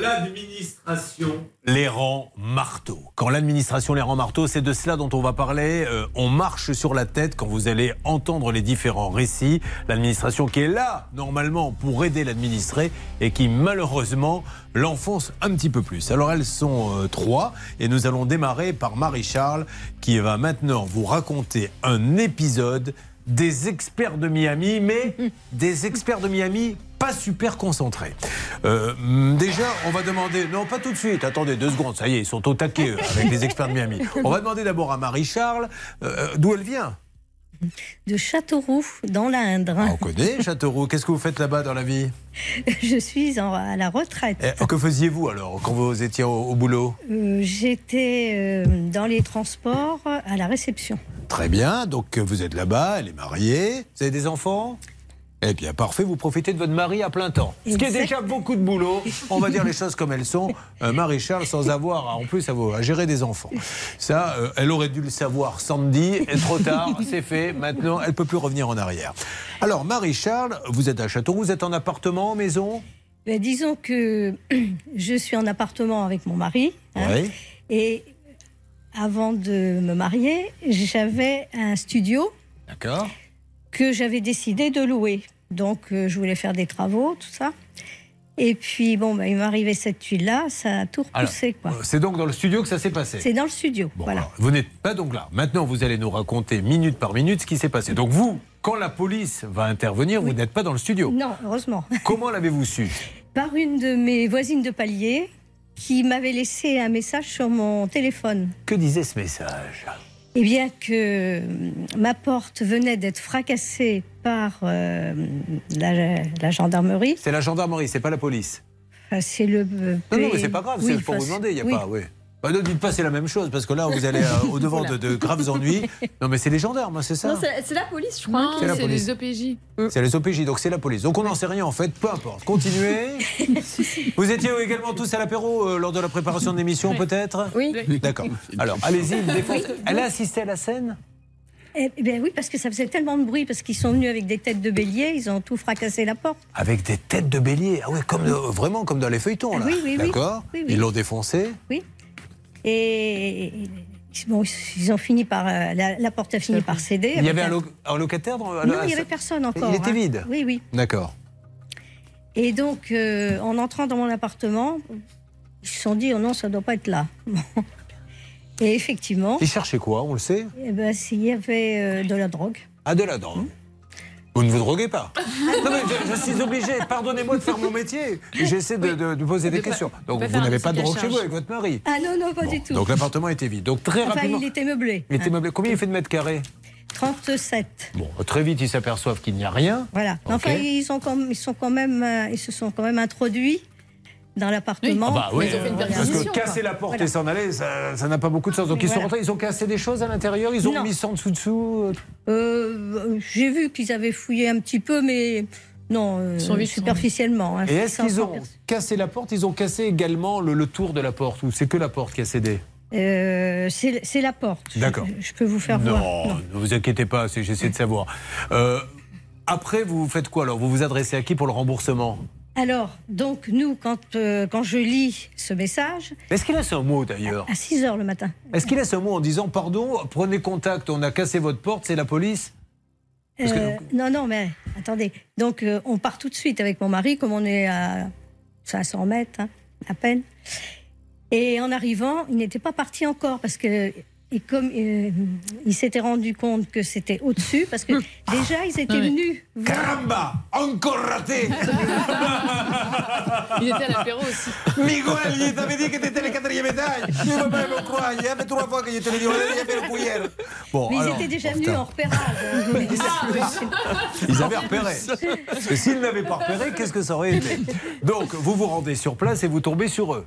l'administration les rend marteaux. Quand l'administration les rend marteaux, c'est de cela dont on va parler. Euh, on marche sur la tête quand vous allez entendre les différents récits. L'administration qui est là, normalement, pour aider l'administré et qui, malheureusement, l'enfonce un petit peu plus. Alors, elles sont euh, trois et nous allons démarrer par Marie-Charles qui va maintenant vous raconter un épisode des experts de Miami, mais des experts de Miami pas super concentrés. Euh, déjà, on va demander. Non, pas tout de suite. Attendez deux secondes. Ça y est, ils sont au taquet avec les experts de Miami. On va demander d'abord à Marie-Charles euh, d'où elle vient? De Châteauroux, dans l'Indre. Ah, on connaît Châteauroux. Qu'est-ce que vous faites là-bas dans la vie? Je suis à la retraite. Eh, que faisiez-vous alors quand vous étiez au, boulot? Euh, J'étais dans les transports à la réception. Très bien, donc vous êtes là-bas, elle est mariée. Vous avez des enfants? Eh bien, parfait, vous profitez de votre mari à plein temps. Ce qui est déjà beaucoup de boulot. On va dire les choses comme elles sont. Euh, Marie-Charles, sans avoir en plus à, à, gérer des enfants. Ça, euh, elle aurait dû le savoir, Sandy. Et trop tard, c'est fait. Maintenant, elle ne peut plus revenir en arrière. Alors, Marie-Charles, vous êtes à Château, vous êtes en appartement, maison? Ben, Disons que je suis en appartement avec mon mari. Hein, oui. Et avant de me marier, j'avais un studio. D'accord. Que j'avais décidé de louer. Donc, euh, je voulais faire des travaux, tout ça. Et puis, bon, bah, il m'est arrivé cette tuile-là, ça a tout repoussé. Euh, c'est donc dans le studio que ça s'est passé C'est dans le studio, voilà. vous n'êtes pas donc là. Maintenant, vous allez nous raconter minute par minute ce qui s'est passé. Donc, vous, quand la police va intervenir, vous n'êtes pas dans le studio Non, heureusement. Comment l'avez-vous su? Par une de mes voisines de palier qui m'avait laissé un message sur mon téléphone. Que disait ce message? Eh bien que euh, ma porte venait d'être fracassée par euh, la, gendarmerie. C'est la gendarmerie, c'est pas la police. c'est le. non, non, mais c'est pas grave, c'est pour vous demander, il n'y a pas. Oui. Bah, ne dites pas c'est la même chose, parce que là, vous allez euh, au-devant de, graves ennuis. Non, mais c'est les gendarmes, hein, c'est ça c'est la police, je crois. C'est les OPJ. C'est les OPJ, donc c'est la police. Donc on n'en sait rien, en fait, peu importe. Continuez. vous étiez également tous à l'apéro euh, lors de la préparation de l'émission, peut-être? Oui. D'accord. Alors, allez-y, Elle a assisté à la scène? Eh, eh bien oui, parce que ça faisait tellement de bruit, parce qu'ils sont venus avec des têtes de bélier, ils ont tout fracassé la porte. Avec des têtes de bélier? Ah oui, comme vraiment comme dans les feuilletons, là. Oui, oui, D'accord oui, Ils l'ont défoncé? Oui. Et bon, ils ont fini par euh, la, porte a fini par céder. Il y avait un, locataire dans Non, il n'y avait personne encore. Il était hein. vide. Oui, oui. D'accord. Et donc, euh, en entrant dans mon appartement, ils se sont dit, oh non, ça ne doit pas être là. Et effectivement. Ils cherchaient quoi, on le sait Eh ben, s'il y avait euh, de la drogue. Ah, de la drogue. Vous ne vous droguez pas Non, mais je, suis obligé, pardonnez-moi de faire mon métier. J'essaie de, poser des questions. Donc vous n'avez pas de drogue chez vous avec votre mari? Ah non, non, pas du tout. Donc l'appartement était vide. Donc très enfin, rapidement. il était meublé. Il était meublé. Combien il fait de mètres carrés? 37. Bon, très vite, ils s'aperçoivent qu'il n'y a rien. Voilà. Enfin, ils, sont ils, sont quand même, euh, ils se sont quand même introduits dans l'appartement. Ah bah oui, parce que casser la porte et s'en aller, ça n'a pas beaucoup de sens. Donc ils sont rentrés, ils ont cassé des choses à l'intérieur, ils ont mis ça en dessous dessous. Euh, J'ai vu qu'ils avaient fouillé un petit peu, mais non, euh, superficiellement. Hein. et est-ce qu'ils ont cassé la porte Ils ont cassé également le, tour de la porte ou c'est que la porte qui a cédé euh, c'est la porte. D'accord. Je, peux vous faire voir. Non, ne vous inquiétez pas, j'essaie de savoir. Euh, après, vous faites quoi alors? Vous vous adressez à qui pour le remboursement? Alors, donc, nous, quand, euh, quand je lis ce message. Est-ce qu'il laisse un mot d'ailleurs À 6 h le matin. Est-ce qu'il laisse un mot en disant Pardon, prenez contact, on a cassé votre porte, c'est la police euh, Non, non, mais attendez. Donc, euh, on part tout de suite avec mon mari, comme on est à 500 mètres, hein, à peine. Et en arrivant, il n'était pas parti encore parce que et comme euh, il s'était rendu compte que c'était au-dessus, parce que déjà ils étaient venus. Caramba Encore raté Il était à l'apéro aussi. Miguel, il t'avait dit que t'étais le quatrième étage. Je ne peux pas me croire. Il y avait trois fois que je te l'ai dit. On a déjà fait le couillère. Bon, Mais ils étaient déjà venus en repérage. ils avaient repéré. Parce que s'ils n'avaient pas repéré, qu'est-ce que ça aurait été Donc, vous vous rendez sur place et vous tombez sur eux.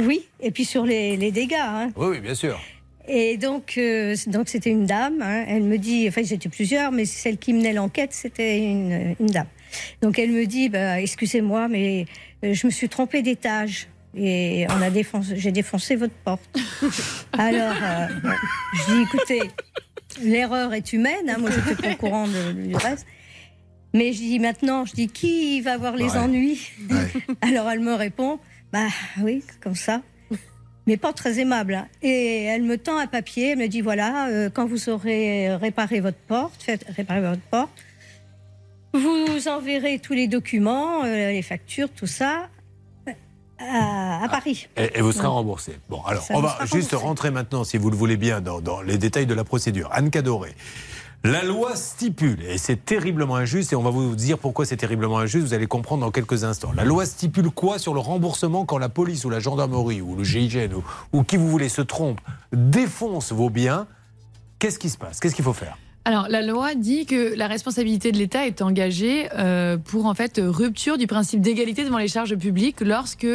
Oui, et puis sur les, les dégâts. Hein. Oui, oui, bien sûr. Et donc, euh, donc c'était une dame. Hein. elle me dit, enfin, j'étais plusieurs, mais celle qui menait l'enquête, c'était une, une, dame. Donc, elle me dit, bah, excusez-moi, mais euh, je me suis trompée d'étage et on a défoncé, j'ai défoncé votre porte. Alors, euh, je dis, écoutez, l'erreur est humaine. Hein, moi, je n'étais pas au courant du reste. Mais je dis maintenant, je dis qui va avoir les ennuis? Alors elle me répond, Bah oui, comme ça. Mais pas très aimable. hein. Et elle me tend un papier, elle me dit voilà, euh, quand vous aurez réparé votre porte, faites réparer votre porte, vous enverrez tous les documents, euh, les factures, tout ça, euh, à, à Paris. Et, et vous serez remboursé. Bon, alors, Ça on va juste remboursé. rentrer maintenant, si vous le voulez bien, dans, dans les détails de la procédure. Anne Cadoré. La loi stipule, et c'est terriblement injuste, et on va vous dire pourquoi c'est terriblement injuste, vous allez comprendre dans quelques instants. La loi stipule quoi sur le remboursement quand la police ou la gendarmerie ou le GIGN ou, ou qui vous voulez se trompe, défonce vos biens? Qu'est-ce qui se passe? Qu'est-ce qu'il faut faire? Alors, la loi dit que la responsabilité de l'État est engagée euh, pour en fait rupture du principe d'égalité devant les charges publiques lorsque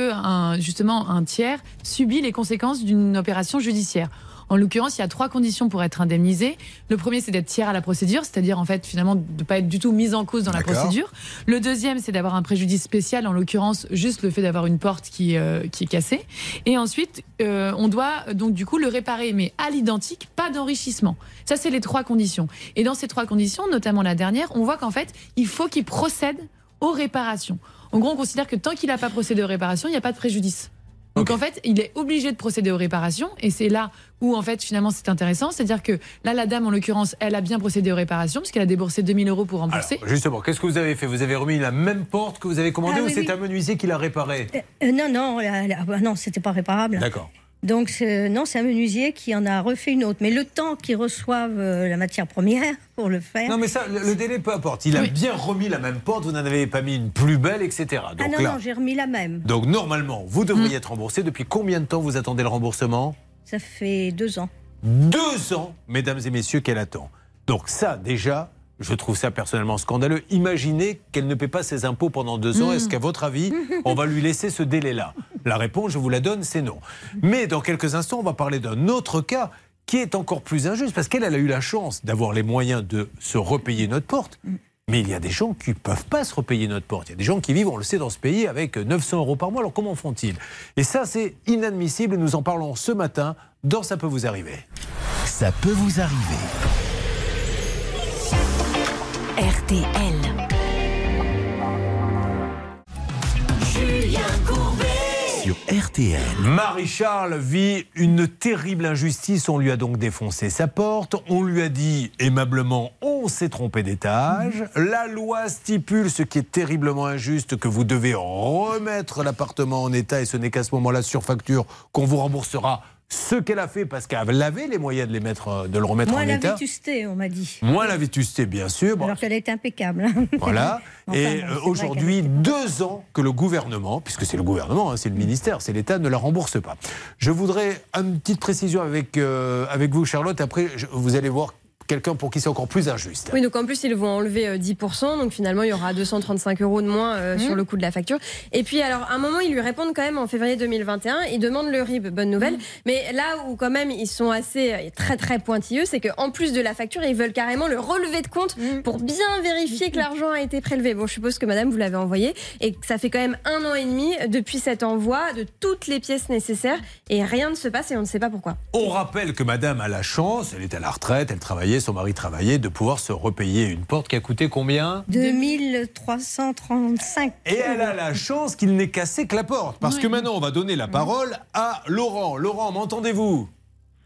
justement un tiers subit les conséquences d'une opération judiciaire. En l'occurrence, il y a trois conditions pour être indemnisé. Le premier, c'est d'être tiers à la procédure, c'est-à-dire en fait finalement de ne pas être du tout mis en cause dans la procédure. Le deuxième, c'est d'avoir un préjudice spécial, en l'occurrence juste le fait d'avoir une porte qui, euh, qui est cassée. Et ensuite, euh, on doit donc du coup le réparer, mais à l'identique, pas d'enrichissement. Ça, c'est les trois conditions. Et dans ces trois conditions, notamment la dernière, on voit qu'en fait, il faut qu'il procède aux réparations. En gros, on considère que tant qu'il n'a pas procédé aux réparations, il n'y a pas de préjudice. Donc en fait, il est obligé de procéder aux réparations et c'est là où en fait finalement c'est intéressant, c'est-à-dire que là la dame en l'occurrence, elle a bien procédé aux réparations puisqu'elle a déboursé 2000 euros pour rembourser. Alors, justement, qu'est-ce que vous avez fait? Vous avez remis la même porte que vous avez commandée Ah ou oui, c'est oui. un menuisier qui l'a réparée? Euh, euh, non, non, la- la- bah non, c'était pas réparable. D'accord. Donc c'est- non, c'est un menuisier qui en a refait une autre. Mais le temps qu'ils reçoivent euh, la matière première pour le faire. Non, mais ça, le, le délai, peu importe. Il a Oui. bien remis la même porte, vous n'en avez pas mis une plus belle, etc. ah non, là, non, j'ai remis la même. donc normalement, vous devriez être remboursé. Depuis combien de temps vous attendez le remboursement? Ça fait deux ans. Deux ans, mesdames et messieurs, qu'elle attend. Donc ça, déjà, je trouve ça personnellement scandaleux. Imaginez qu'elle ne paie pas ses impôts pendant deux ans. Est-ce qu'à votre avis, on va lui laisser ce délai-là? La réponse, je vous la donne, c'est non. Mais dans quelques instants, on va parler d'un autre cas qui est encore plus injuste, parce qu'elle elle a eu la chance d'avoir les moyens de se repayer notre porte. Mais il y a des gens qui ne peuvent pas se repayer notre porte. Il y a des gens qui vivent, on le sait, dans ce pays avec 900 euros par mois. Alors comment font-ils? Et ça, c'est inadmissible. Nous en parlons ce matin dans Ça peut vous arriver. Ça peut vous arriver. RTL. RTL. Marie-Charles vit une terrible injustice. On lui a donc défoncé sa porte. On lui a dit aimablement on s'est trompé d'étage. La loi stipule, ce qui est terriblement injuste, que vous devez remettre l'appartement en état et ce n'est qu'à ce moment-là, sur facture, qu'on vous remboursera ce qu'elle a fait parce qu'elle avait les moyens de, les mettre, euh, de le remettre Moins en la état. vétusté, on m'a dit. Moins la vétusté, bien sûr. Bon, Alors qu'elle est impeccable. hein. voilà. Enfin, Et bon, euh, aujourd'hui, deux ans que le gouvernement, puisque c'est le gouvernement, hein, c'est le ministère, c'est l'État, ne la rembourse pas. Je voudrais une petite précision avec, euh, avec vous, Charlotte. Après, je- vous allez voir quelqu'un pour qui c'est encore plus injuste. Oui, donc en plus, ils vont enlever euh, 10%. Donc finalement, il y aura 235 euros de moins euh, Mmh. sur le coût de la facture. Et puis, alors, à un moment, ils lui répondent quand même en février 2021. Ils demandent le RIB, bonne nouvelle. Mmh. Mais là où, quand même, ils sont assez, euh, très, très pointilleux, c'est qu'en plus de la facture, ils veulent carrément le relevé de compte Mmh. pour bien vérifier que l'argent a été prélevé. Bon, je suppose que madame, vous l'avez envoyé. Et que ça fait quand même un an et demi depuis cet envoi de toutes les pièces nécessaires. Et rien ne se passe et on ne sait pas pourquoi. On rappelle que madame a la chance, elle est à la retraite, elle travaillait, son mari travaillait, de pouvoir se repayer une porte qui a coûté combien? 2335. Et elle a la chance qu'il n'ait cassé que la porte. Parce que maintenant, on va donner la parole à Laurent. Laurent, m'entendez-vous?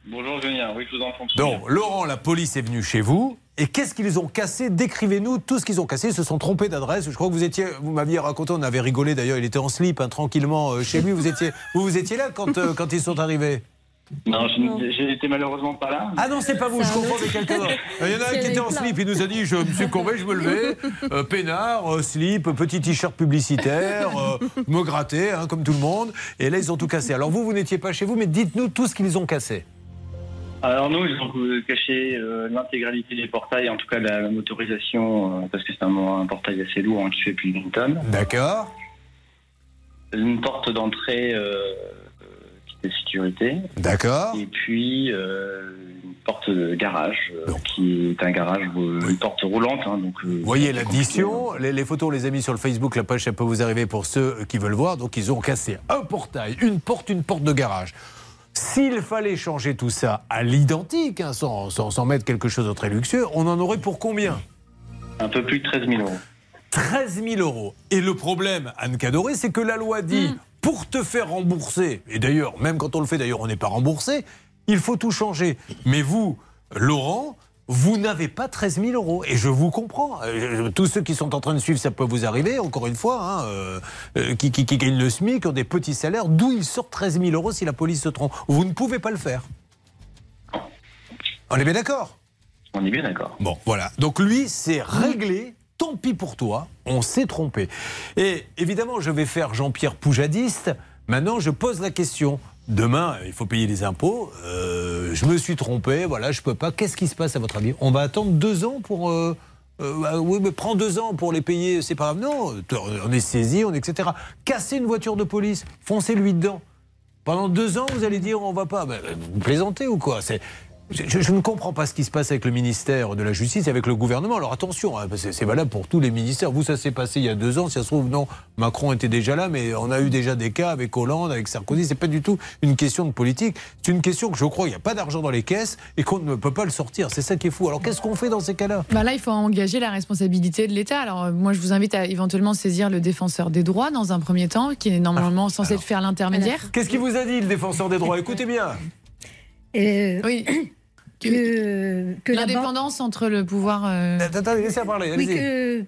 Bonjour Julien, oui je vous entends. Donc, Laurent, la police est venue chez vous. Et qu'est-ce qu'ils ont cassé? Décrivez-nous tout ce qu'ils ont cassé. Ils se sont trompés d'adresse. Je crois que vous étiez, vous m'aviez raconté, on avait rigolé d'ailleurs. Il était en slip, hein, tranquillement euh, chez lui. Vous étiez, vous, vous étiez là quand, euh, quand ils sont arrivés? Non, été malheureusement pas là. Ah non, c'est pas vous. C'est Je autre. avec quelqu'un d'autre. Il y en a un C'est qui était en slip. Il nous a dit, je me suis courbé, je me levais, euh, peinard, euh, slip, petit t-shirt publicitaire, euh, me gratter, hein, comme tout le monde. Et là, ils ont tout cassé. Alors vous, vous n'étiez pas chez vous, mais dites-nous tout ce qu'ils ont cassé. Alors nous, ils ont euh, caché euh, l'intégralité des portails, en tout cas la, la motorisation, euh, parce que c'est un, un portail assez lourd hein, qui fait plus d'une tonne. D'accord. Une porte d'entrée était sécurité, D'accord. et puis euh, une porte de garage, euh, Donc. qui est un garage, euh, une porte roulante. hein, donc, euh, Vous voyez l'addition, les, les photos on les a mis sur le Facebook, la page ça peut vous arriver pour ceux qui veulent voir. Donc ils ont cassé un portail, une porte, une porte de garage. S'il fallait changer tout ça à l'identique, hein, sans, sans, sans mettre quelque chose de très luxueux, on en aurait pour combien? Un peu plus de 13 000 euros. 13 000 euros. Et le problème, Anne Cadoré, c'est que la loi dit pour te faire rembourser, et d'ailleurs, même quand on le fait, d'ailleurs, on n'est pas remboursé, il faut tout changer. Mais vous, Laurent, vous n'avez pas 13 000 euros. Et je vous comprends. Euh, Tous ceux qui sont en train de suivre, ça peut vous arriver, encore une fois, hein, euh, euh, qui, qui, qui gagnent le SMIC, qui ont des petits salaires, d'où ils sortent 13 000 euros si la police se trompe. Vous ne pouvez pas le faire. On est bien d'accord? On est bien d'accord. Bon, voilà. Donc lui, c'est réglé. Tant pis pour toi, on s'est trompé. Et évidemment, je vais faire Jean-Pierre Poujadiste. Maintenant, je pose la question. Demain, il faut payer les impôts. Euh, je me suis trompé, voilà, je peux pas. Qu'est-ce qui se passe à votre avis? On va attendre deux ans pour. euh, euh, bah oui, mais prends deux ans pour les payer, c'est pas grave. Non, on est saisi, on est etc. Casser une voiture de police, foncez-lui dedans. Pendant deux ans, vous allez dire on va pas. Ben, vous plaisantez ou quoi? C'est- je, ne comprends pas ce qui se passe avec le ministère de la Justice et avec le gouvernement. Alors attention, hein, c'est valable pour tous les ministères. Vous, ça s'est passé il y a deux ans. Si ça se trouve, non, Macron était déjà là, mais on a eu déjà des cas avec Hollande, avec Sarkozy. C'est pas du tout une question de politique. C'est une question que je crois il n'y a pas d'argent dans les caisses et qu'on ne peut pas le sortir. C'est ça qui est fou. Alors qu'est-ce qu'on fait dans ces cas-là? Bah là, il faut engager la responsabilité de l'État. Alors, euh, moi, je vous invite à éventuellement saisir le défenseur des droits dans un premier temps, qui est normalement censé alors. faire l'intermédiaire. Qu'est-ce qu'il vous a dit, le défenseur des droits? Écoutez bien. Euh, Oui, que, que l'indépendance entre le pouvoir. euh, Attendez, laissez parler. oui, que,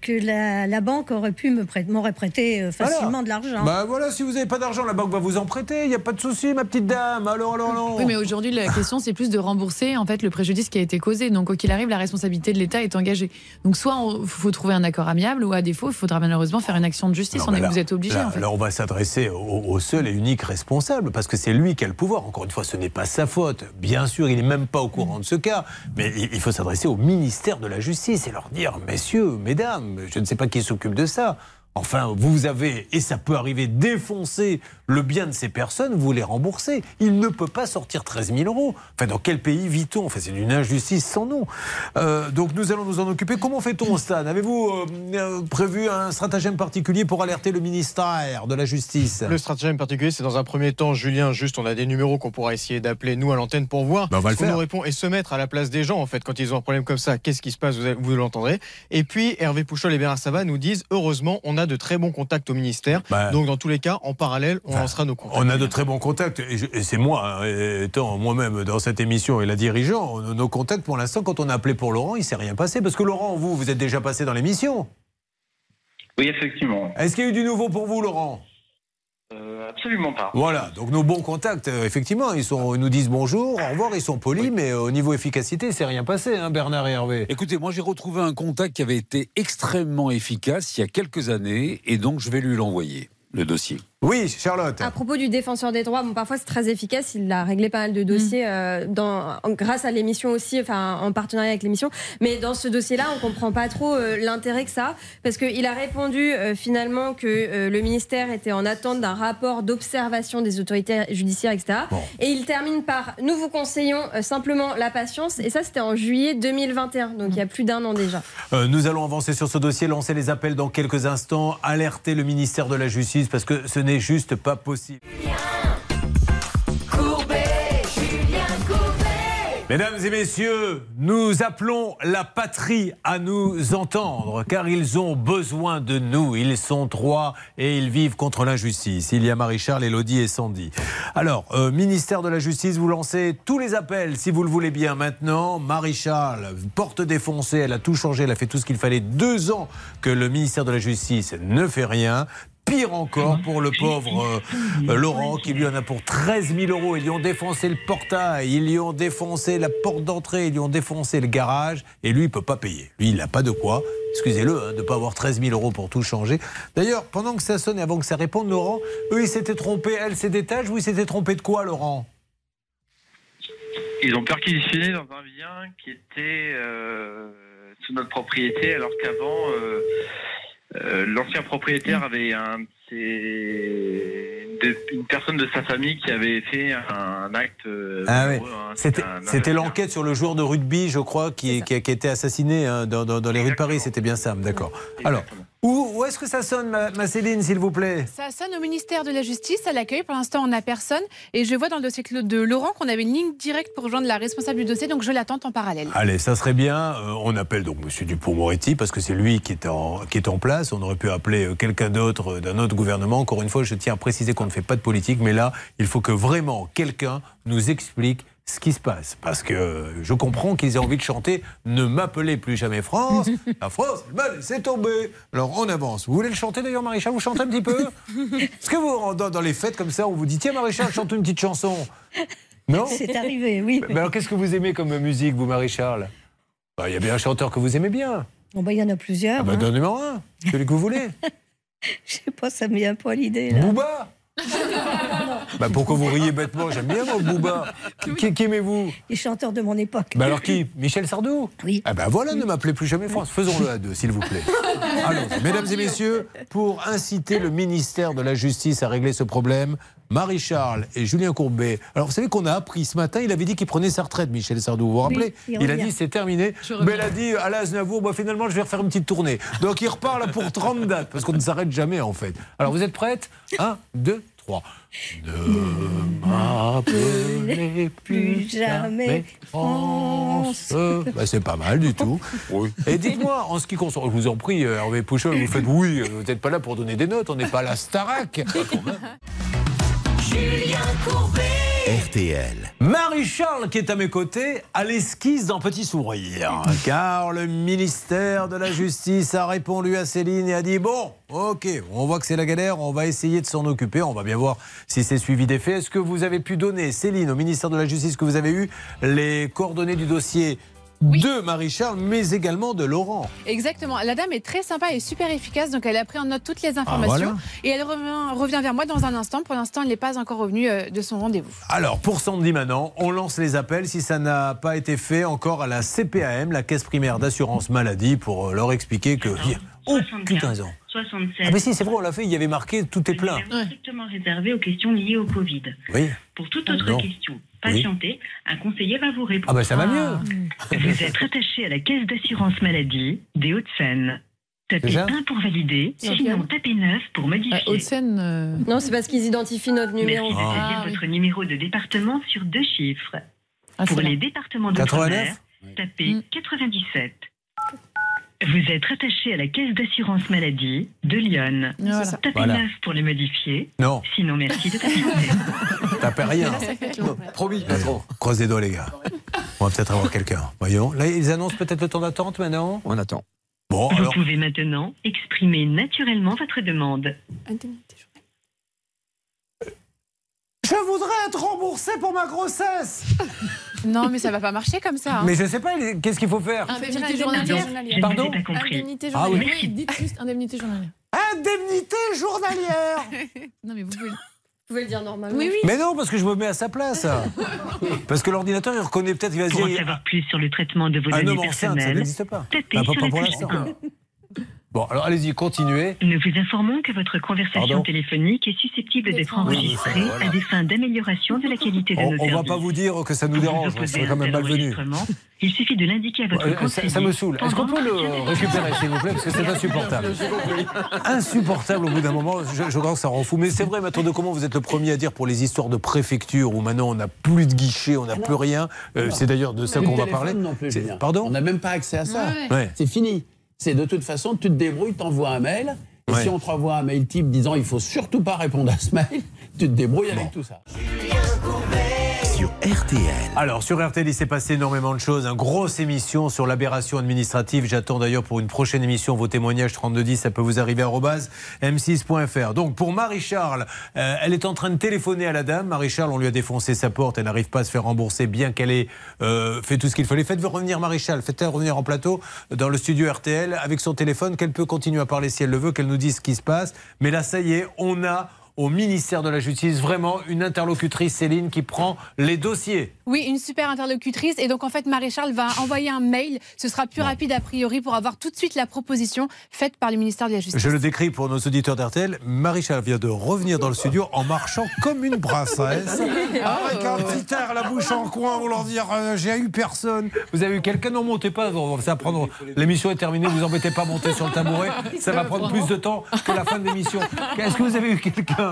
que la, la banque aurait pu me prêter, m'aurait prêté euh, facilement Voilà. de l'argent. Bah voilà, si vous n'avez pas d'argent, la banque va vous en prêter. Il n'y a pas de souci, ma petite dame. Alors, alors, alors. Oui, mais aujourd'hui, la question, c'est plus de rembourser en fait le préjudice qui a été causé. Donc, quoi qu'il arrive, la responsabilité de l'État est engagée. Donc, soit il faut trouver un accord amiable, ou à défaut, il faudra malheureusement faire une action de justice. Non, On mais est, là- vous êtes obligé, là, en fait. là, on va s'adresser au, au seul et unique responsable, parce que c'est lui qui a le pouvoir. Encore une fois, ce n'est pas sa faute. Bien sûr, il n'est même pas au courant de ce cas. Mais il il faut s'adresser au ministère de la Justice et leur dire, messieurs, mesdames, je ne sais pas qui s'occupe de ça. Enfin, vous avez, et ça peut arriver, défoncer le bien de ces personnes, vous les remboursez. Il ne peut pas sortir 13 000 euros. Enfin, dans quel pays vit-on? Enfin, c'est une injustice sans nom. Euh, donc, nous allons nous en occuper. Comment fait-on, Stan? Avez-vous euh, euh, prévu un stratagème particulier pour alerter le ministère de la Justice? Le stratagème particulier, c'est dans un premier temps, Julien, juste, on a des numéros qu'on pourra essayer d'appeler, nous, à l'antenne, pour voir Ben, on va le nous répond et se mettre à la place des gens, en fait, quand ils ont un problème comme ça. Qu'est-ce qui se passe? Vous, vous l'entendrez. Et puis, Hervé Pouchol et Bernard Sabat nous disent, heureusement, on a de très bons contacts au ministère. Bah, Donc, dans tous les cas, en parallèle, on Enfin, lancera nos contacts. On a de très bons contacts, et, et c'est moi, hein, étant moi-même dans cette émission et la dirigeant, nos contacts pour l'instant, quand on a appelé pour Laurent, il s'est rien passé. Parce que Laurent, vous, vous êtes déjà passé dans l'émission. Oui, effectivement. Est-ce qu'il y a eu du nouveau pour vous, Laurent? Euh, absolument pas. Voilà, donc nos bons contacts, euh, effectivement, ils, sont, ils nous disent bonjour, au revoir, ils sont polis, mais euh, au niveau efficacité, c'est rien passé, hein, Bernard et Hervé. Écoutez, moi j'ai retrouvé un contact qui avait été extrêmement efficace il y a quelques années et donc je vais lui l'envoyer, le dossier. Oui, Charlotte. À propos du défenseur des droits, bon, parfois c'est très efficace. Il a réglé pas mal de dossiers euh, dans, en- grâce à l'émission aussi, enfin en partenariat avec l'émission. Mais dans ce dossier-là, on comprend pas trop euh, l'intérêt que ça, a, parce qu'il a répondu euh, finalement que euh, le ministère était en attente d'un rapport d'observation des autorités judiciaires, etc. Bon. Et il termine par nous vous conseillons euh, simplement la patience. Et ça, c'était en juillet 2021, donc il y a plus d'un an déjà. Euh, nous allons avancer sur ce dossier, lancer les appels dans quelques instants, alerter le ministère de la Justice, parce que ce n'est juste pas possible. Mesdames et messieurs, nous appelons la patrie à nous entendre, car ils ont besoin de nous. Ils sont trois et ils vivent contre l'injustice. Il y a Marie-Charles, Elodie et Sandy. Alors, euh, ministère de la Justice, vous lancez tous les appels, si vous le voulez bien maintenant. Marie-Charles, porte défoncée, elle a tout changé, elle a fait tout ce qu'il fallait. Deux ans que le ministère de la Justice ne fait rien. Pire encore pour le pauvre euh, Laurent qui lui en a pour 13 000 euros. Ils lui ont défoncé le portail, ils lui ont défoncé la porte d'entrée, ils lui ont défoncé le garage et lui il peut pas payer. Lui il n'a pas de quoi. Excusez-le hein, de ne pas avoir 13 000 euros pour tout changer. D'ailleurs, pendant que ça sonne et avant que ça réponde, Laurent, eux ils s'étaient trompés, elle c'est d'étage, vous ils s'étaient trompés de quoi, Laurent? Ils ont perquisitionné dans un bien qui était euh, sous notre propriété, alors qu'avant, euh, euh, l'ancien propriétaire avait un, de une personne de sa famille qui avait fait un acte. euh, Ah oui. malheureux, hein. C'était un- c'était un- l'enquête sur le joueur de rugby, je crois, qui, qui a, qui a été assassiné hein, dans, dans- dans les rues de Paris. C'était bien ça, d'accord. Alors, Exactement. Où, où est-ce que ça sonne, ma, ma Céline, s'il vous plaît? Ça sonne au ministère de la Justice, à l'accueil. Pour l'instant, on n'a personne. Et je vois dans le dossier de Laurent qu'on avait une ligne directe pour rejoindre la responsable du dossier, donc je l'attends en parallèle. Allez, ça serait bien. Euh, on appelle donc Monsieur Dupont-Moretti parce que c'est lui qui est, en, qui est en place. On aurait pu appeler euh, quelqu'un d'autre euh, d'un autre gouvernement. Encore une fois, je tiens à préciser qu'on ne fait pas de politique, mais là, il faut que vraiment quelqu'un nous explique ce qui se passe. Parce que je comprends qu'ils aient envie de chanter Ne m'appelez plus jamais France. La France, elle m'a laissé tomber. Alors on avance. Vous voulez le chanter d'ailleurs, Maréchal? Vous chantez un petit peu? Est-ce que vous, dans, dans les fêtes comme ça, on vous dit Tiens, Maréchal, chante une petite chanson Non? C'est arrivé, oui. Mais alors qu'est-ce que vous aimez comme musique, vous, Maréchal? Bah, Il y a bien un chanteur que vous aimez bien. Bon, bah, il y en a plusieurs. Ah bah, hein. Donnez-moi un, celui que vous voulez. Je sais pas, ça me vient pas l'idée. Booba? Bah pourquoi vous riez bêtement? J'aime bien moi Booba. Qui, qui aimez-vous? Les chanteurs de mon époque. Bah alors qui? Michel Sardou? Oui. Ah bah voilà, ne m'appelez plus jamais France. Faisons-le à deux, s'il vous plaît. Alors, mesdames et messieurs, pour inciter le ministère de la Justice à régler ce problème, Marie-Charles et Julien Courbet. Alors, vous savez qu'on a appris ce matin, il avait dit qu'il prenait sa retraite, Michel Sardou. Vous vous rappelez Oui, il Il a dit c'est terminé. Mais il a dit à l'Aznavour, bah, finalement, je vais refaire une petite tournée. Donc, il repart là pour 30 dates, parce qu'on ne s'arrête jamais, en fait. Alors, vous êtes prêtes 1, 2, 3. Ne m'appelez plus jamais France. Bah, c'est pas mal du tout. Et dites-moi, en ce qui concerne, je vous en prie, euh, Hervé Pouchol, vous faites oui, euh, vous n'êtes pas là pour donner des notes, on n'est pas à RTL. Marie-Charles, qui est à mes côtés, a l'esquisse d'un petit sourire. Car le ministère de la Justice a répondu à Céline et a dit Bon, ok, on voit que c'est la galère, on va essayer de s'en occuper, on va bien voir si c'est suivi des faits. Est-ce que vous avez pu donner, Céline, au ministère de la Justice, que vous avez eu les coordonnées du dossier de Marie-Charles, mais également de Laurent. Exactement. La dame est très sympa et super efficace, donc elle a pris en note toutes les ah, informations. Et elle revient, vers moi dans un instant. Pour l'instant, elle n'est pas encore revenue euh, de son rendez-vous. Alors, pour samedi maintenant, on lance les appels. Si ça n'a pas été fait, encore à la CPAM, la Caisse primaire d'assurance maladie, pour euh, leur expliquer que... Oh, putain. Ah, mais si, c'est vrai, on l'a fait, il y avait marqué tout est plein. Strictement réservé aux questions liées au Covid. Oui. Pour toute autre question, patientez, un conseiller va vous répondre. Ah, bah, ça va mieux. Ah. Vous êtes attaché à la caisse d'assurance maladie des Hauts-de-Seine. Tapez 1 pour valider, sinon tapez 9 pour modifier. Euh, Haute-Seine. Non, c'est parce qu'ils identifient notre numéro. Merci de ah, votre numéro de département sur deux chiffres. Pour les départements de 89 tapez 97. Vous êtes rattaché à la caisse d'assurance maladie de Lyon. Voilà. Tapez Voilà. 9 pour le modifier. Non, Sinon, merci de patienter. tapez rien. Promis, pas trop. Croise les doigts, les gars. On va peut-être avoir quelqu'un. Voyons. Là, ils annoncent peut-être le temps d'attente maintenant? On attend. Bon, Vous alors. pouvez maintenant exprimer naturellement votre demande. Je voudrais être remboursé pour ma grossesse Non, mais ça va pas marcher comme ça. hein. Mais je sais pas, qu'est-ce qu'il faut faire Indemnité journalière. Pardon. Indemnité Ah oui. journalière. Oui, dites juste indemnité journalière. Indemnité journalière Non, mais vous pouvez. Vous pouvez le dire normalement. Oui, oui. Mais non, parce que je me mets à sa place. Parce que l'ordinateur, il reconnaît peut-être, il va se Pour en savoir plus sur le traitement de vos Un données homme enceinte, ça personnelles, n'existe pas. tapez Ah, pas- pas pour l'instant. 1. Bon, alors allez-y, continuez. Nous vous informons que votre conversation Pardon téléphonique est susceptible d'être Oui, enregistrée voilà. à des fins d'amélioration de la qualité de On, nos on va services. pas vous dire que ça nous Pour dérange, à quand même malvenu. Il suffit de l'indiquer à votre Euh, ça, conseiller. ça me saoule. Est-ce qu'on peut le récupérer, s'il vous plaît, parce que c'est insupportable. Insupportable au bout d'un moment. Je, je crois que ça rend fou. Mais c'est vrai, maître de comment vous êtes le premier à dire pour les histoires de préfecture où maintenant on n'a plus de guichet, on n'a plus rien. Euh, c'est d'ailleurs de ça qu'on va parler. non plus, C'est- Julien. Pardon On n'a même pas accès à ça. Ouais. C'est fini. C'est de toute façon, tu te débrouilles, t'envoies un mail. Et Ouais. si on te renvoie un mail type disant il faut surtout pas répondre à ce mail, tu te débrouilles avec tout ça. Sur RTL. Alors, sur RTL, il s'est passé énormément de choses. Une grosse émission sur l'aberration administrative. J'attends d'ailleurs pour une prochaine émission vos témoignages 3210. Ça peut vous arriver à arobase m6.fr. Donc, pour Marie-Charles, euh, elle est en train de téléphoner à la dame. Marie-Charles, on lui a défoncé sa porte. Elle n'arrive pas à se faire rembourser, bien qu'elle ait euh, fait tout ce qu'il fallait. Faites revenir Marie-Charles. Faites-elle revenir en plateau dans le studio RTL avec son téléphone, qu'elle peut continuer à parler si elle le veut, qu'elle nous dise ce qui se passe. Mais là, ça y est, on a au ministère de la Justice. Vraiment une interlocutrice, Céline, qui prend les dossiers. Oui, une super interlocutrice. Et donc, en fait, Maréchal va envoyer un mail. Ce sera plus rapide, a priori, pour avoir tout de suite la proposition faite par le ministère de la Justice. Je le décris pour nos auditeurs d'RTL. Maréchal vient de revenir dans le studio en marchant comme une princesse. Avec un petit air, la bouche en coin, pour leur dire euh, J'ai eu personne. Vous avez eu quelqu'un? Non, montez pas. Ça va prendre... L'émission est terminée, vous embêtez pas à monter sur le tabouret. Ça va prendre plus de temps que la fin de l'émission. Est-ce que vous avez eu quelqu'un?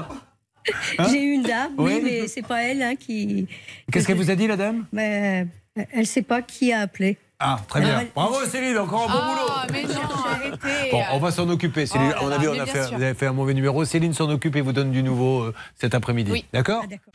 Hein J'ai eu une dame, oui, mais c'est pas elle hein, qui. Qu'est-ce qu'elle vous a dit, la dame? Mais, euh, Elle sait pas qui a appelé. Ah, très bien. Elle- Bravo, Céline, encore un bon boulot. Ah, mais non, arrêtez. Bon, on va s'en occuper. Céline, Oh là on a vu, on a fait, vous avez fait un mauvais numéro. Céline s'en occupe et vous donne du nouveau euh, cet après-midi. Oui. D'accord? Ah, d'accord.